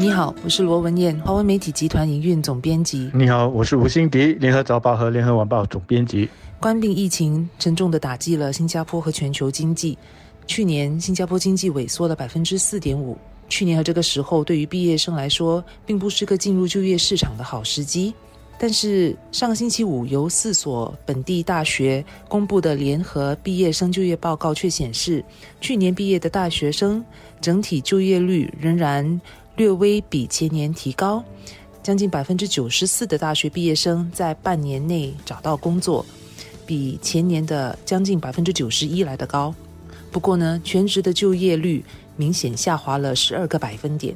你好，我是罗文燕，华文媒体集团营运总编辑。你好，我是吴欣迪，联合早报和联合晚报总编辑。冠病疫情沉重的打击了新加坡和全球经济。去年新加坡经济萎缩了百分之四点五。去年和这个时候，对于毕业生来说，并不是个进入就业市场的好时机。但是上个星期五，由四所本地大学公布的联合毕业生就业报告却显示，去年毕业的大学生整体就业率仍然略微比前年提高，将近百分之九十四的大学毕业生在半年内找到工作，比前年的将近百分之九十一来的高。不过呢，全职的就业率明显下滑了十二个百分点。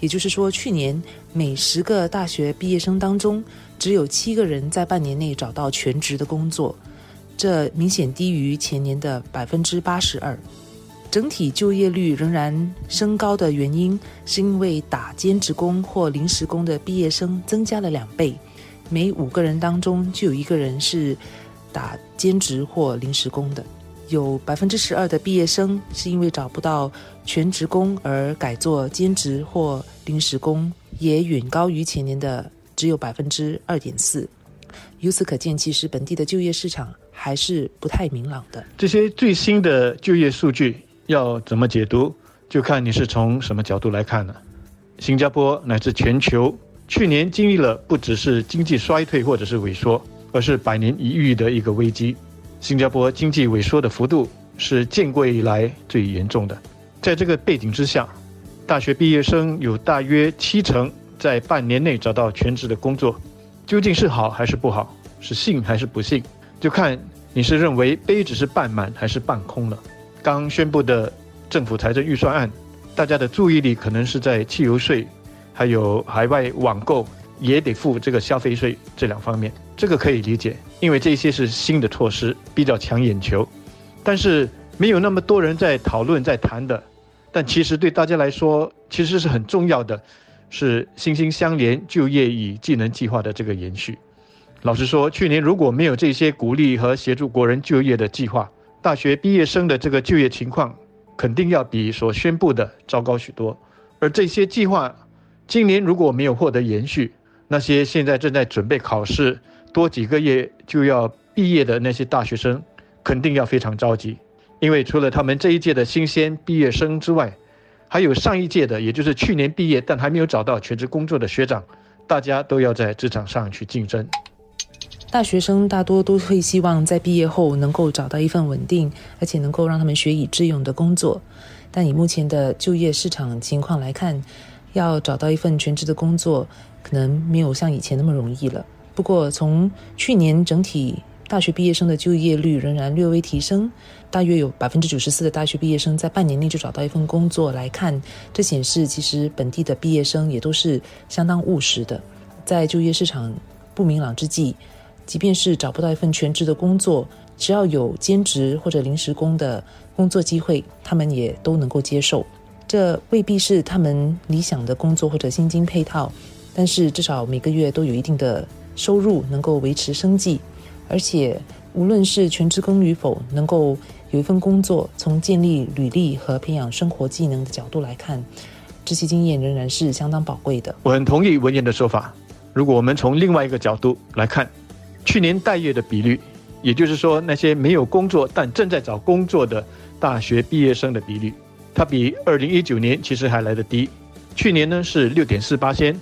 也就是说，去年每十个大学毕业生当中，只有七个人在半年内找到全职的工作，这明显低于前年的百分之八十二。整体就业率仍然升高的原因，是因为打兼职工或临时工的毕业生增加了两倍，每五个人当中就有一个人是打兼职或临时工的。有百分之十二的毕业生是因为找不到全职工而改做兼职或临时工，也远高于前年的只有百分之二点四。由此可见，其实本地的就业市场还是不太明朗的。这些最新的就业数据要怎么解读，就看你是从什么角度来看了。新加坡乃至全球去年经历了不只是经济衰退或者是萎缩，而是百年一遇的一个危机。新加坡经济萎缩的幅度是建国以来最严重的。在这个背景之下，大学毕业生有大约七成在半年内找到全职的工作，究竟是好还是不好，是幸还是不幸，就看你是认为杯子是半满还是半空了。刚宣布的政府财政预算案，大家的注意力可能是在汽油税，还有海外网购也得付这个消费税这两方面。这个可以理解，因为这些是新的措施，比较抢眼球，但是没有那么多人在讨论、在谈的。但其实对大家来说，其实是很重要的，是心心相连就业与技能计划的这个延续。老实说，去年如果没有这些鼓励和协助国人就业的计划，大学毕业生的这个就业情况肯定要比所宣布的糟糕许多。而这些计划今年如果没有获得延续，那些现在正在准备考试。多几个月就要毕业的那些大学生，肯定要非常着急，因为除了他们这一届的新鲜毕业生之外，还有上一届的，也就是去年毕业但还没有找到全职工作的学长，大家都要在职场上去竞争。大学生大多都会希望在毕业后能够找到一份稳定，而且能够让他们学以致用的工作，但以目前的就业市场情况来看，要找到一份全职的工作，可能没有像以前那么容易了。不过，从去年整体大学毕业生的就业率仍然略微提升，大约有百分之九十四的大学毕业生在半年内就找到一份工作来看，这显示其实本地的毕业生也都是相当务实的。在就业市场不明朗之际，即便是找不到一份全职的工作，只要有兼职或者临时工的工作机会，他们也都能够接受。这未必是他们理想的工作或者薪金配套，但是至少每个月都有一定的。收入能够维持生计，而且无论是全职工与否，能够有一份工作，从建立履历和培养生活技能的角度来看，这些经验仍然是相当宝贵的。我很同意文言的说法。如果我们从另外一个角度来看，去年待业的比率，也就是说那些没有工作但正在找工作的大学毕业生的比率，它比二零一九年其实还来得低。去年呢是六点四八千，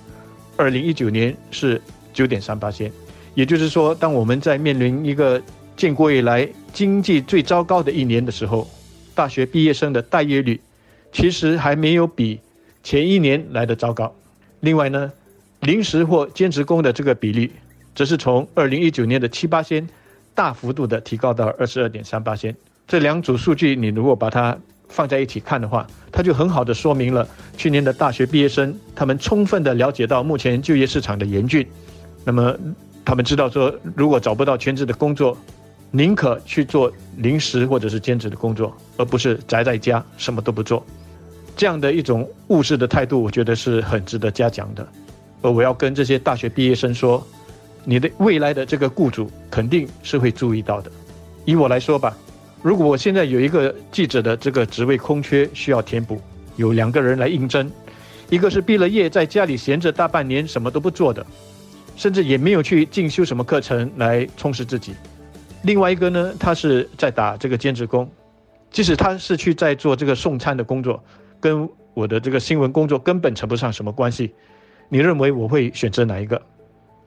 二零一九年是。九点三八千，也就是说，当我们在面临一个建国以来经济最糟糕的一年的时候，大学毕业生的待业率其实还没有比前一年来的糟糕。另外呢，临时或兼职工的这个比例，则是从二零一九年的七八千大幅度的提高到二十二点三八千。这两组数据，你如果把它放在一起看的话，它就很好的说明了去年的大学毕业生，他们充分的了解到目前就业市场的严峻。那么，他们知道说，如果找不到全职的工作，宁可去做临时或者是兼职的工作，而不是宅在家什么都不做。这样的一种务实的态度，我觉得是很值得嘉奖的。而我要跟这些大学毕业生说，你的未来的这个雇主肯定是会注意到的。以我来说吧，如果我现在有一个记者的这个职位空缺需要填补，有两个人来应征，一个是毕了业在家里闲着大半年什么都不做的，甚至也没有去进修什么课程来充实自己；另外一个呢，他是在打这个兼职工，即使他是去在做这个送餐的工作，跟我的这个新闻工作根本扯不上什么关系。你认为我会选择哪一个？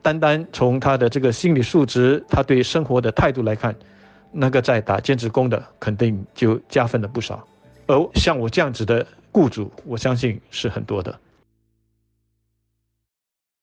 单单从他的这个心理素质，他对生活的态度来看，那个在打兼职工的肯定就加分了不少。而像我这样子的雇主，我相信是很多的。